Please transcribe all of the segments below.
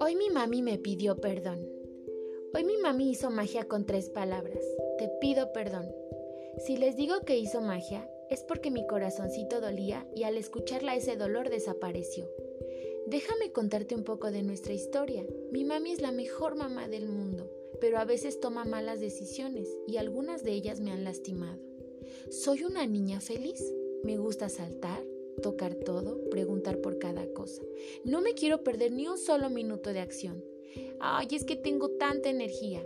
Hoy mi mami me pidió perdón. Hoy mi mami hizo magia con tres palabras. Te pido perdón. Si les digo que hizo magia, es porque mi corazoncito dolía y al escucharla ese dolor desapareció. Déjame contarte un poco de nuestra historia. Mi mami es la mejor mamá del mundo, pero a veces toma malas decisiones y algunas de ellas me han lastimado. Soy una niña feliz. Me gusta saltar, tocar todo, preguntar por cada cosa. No me quiero perder ni un solo minuto de acción. Ay, es que tengo tanta energía.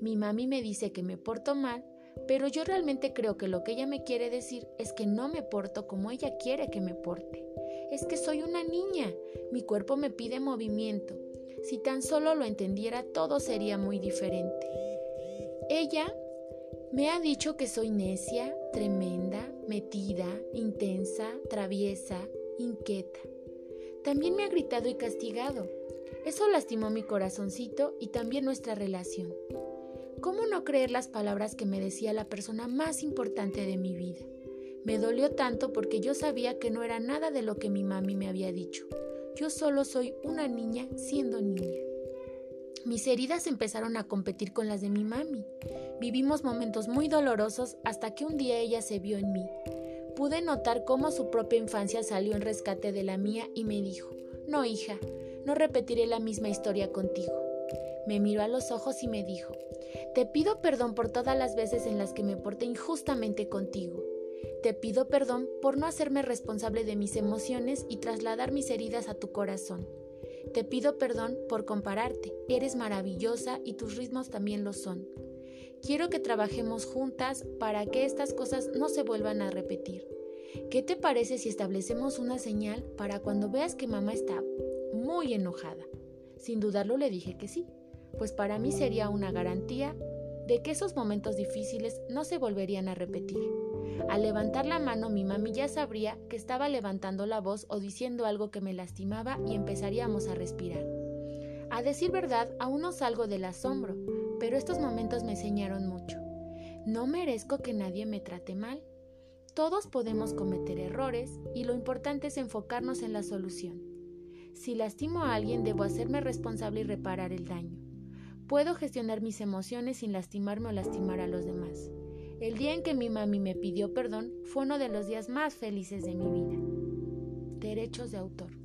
Mi mami me dice que me porto mal, pero yo realmente creo que lo que ella me quiere decir es que no me porto como ella quiere que me porte. Es que soy una niña, mi cuerpo me pide movimiento. Si tan solo lo entendiera todo sería muy diferente. Ella me ha dicho que soy necia, tremenda, metida, intensa, traviesa, inquieta. También me ha gritado y castigado. Eso lastimó mi corazoncito y también nuestra relación. ¿Cómo no creer las palabras que me decía la persona más importante de mi vida? Me dolió tanto porque yo sabía que no era nada de lo que mi mami me había dicho. Yo solo soy una niña siendo niña. Mis heridas empezaron a competir con las de mi mami. Vivimos momentos muy dolorosos hasta que un día ella se vio en mí. Pude notar cómo su propia infancia salió en rescate de la mía y me dijo, no hija, no repetiré la misma historia contigo. Me miró a los ojos y me dijo, te pido perdón por todas las veces en las que me porté injustamente contigo. Te pido perdón por no hacerme responsable de mis emociones y trasladar mis heridas a tu corazón. Te pido perdón por compararte. Eres maravillosa y tus ritmos también lo son. Quiero que trabajemos juntas para que estas cosas no se vuelvan a repetir. ¿Qué te parece si establecemos una señal para cuando veas que mamá está muy enojada? Sin dudarlo le dije que sí, pues para mí sería una garantía de que esos momentos difíciles no se volverían a repetir. Al levantar la mano mi mami ya sabría que estaba levantando la voz o diciendo algo que me lastimaba y empezaríamos a respirar. A decir verdad, aún no salgo del asombro, pero estos momentos me enseñaron mucho. No merezco que nadie me trate mal. Todos podemos cometer errores y lo importante es enfocarnos en la solución. Si lastimo a alguien, debo hacerme responsable y reparar el daño. Puedo gestionar mis emociones sin lastimarme o lastimar a los demás. El día en que mi mami me pidió perdón fue uno de los días más felices de mi vida. Derechos de autor.